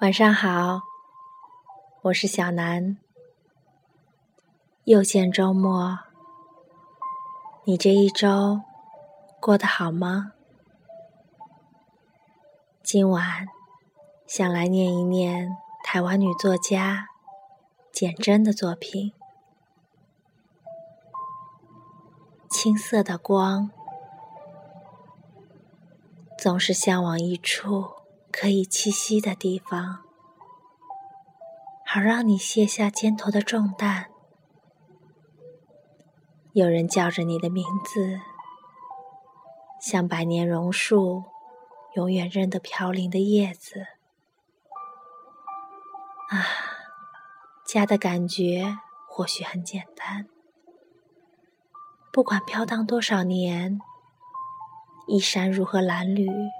晚上好，我是小南。又见周末，你这一周过得好吗？今晚想来念一念台湾女作家简真的作品《青色的光》，总是向往一处。可以栖息的地方，好让你卸下肩头的重担。有人叫着你的名字，像百年榕树永远认得飘零的叶子。啊，家的感觉或许很简单，不管飘荡多少年，衣衫如何褴褛。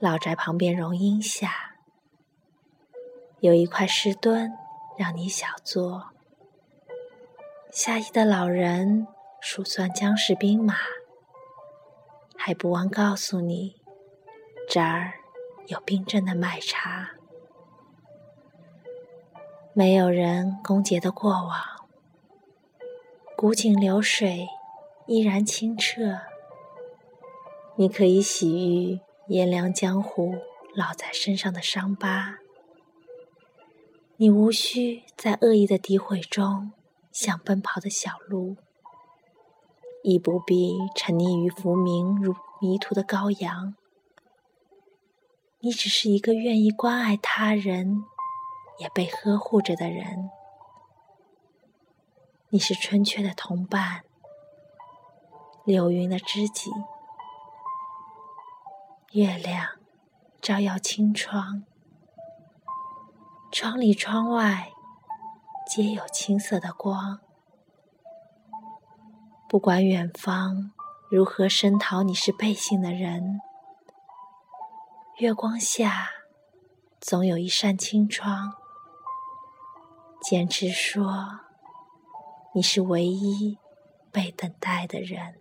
老宅旁边榕荫下，有一块石墩，让你小坐。下意的老人数算僵尸兵马，还不忘告诉你，这儿有冰镇的麦茶。没有人攻讦的过往，古井流水依然清澈。你可以洗浴。炎凉江湖烙在身上的伤疤，你无需在恶意的诋毁中像奔跑的小鹿，亦不必沉溺于浮名如迷途的羔羊。你只是一个愿意关爱他人，也被呵护着的人。你是春雀的同伴，柳云的知己。月亮照耀青窗，窗里窗外皆有青色的光。不管远方如何声讨你是背信的人，月光下总有一扇青窗，坚持说你是唯一被等待的人。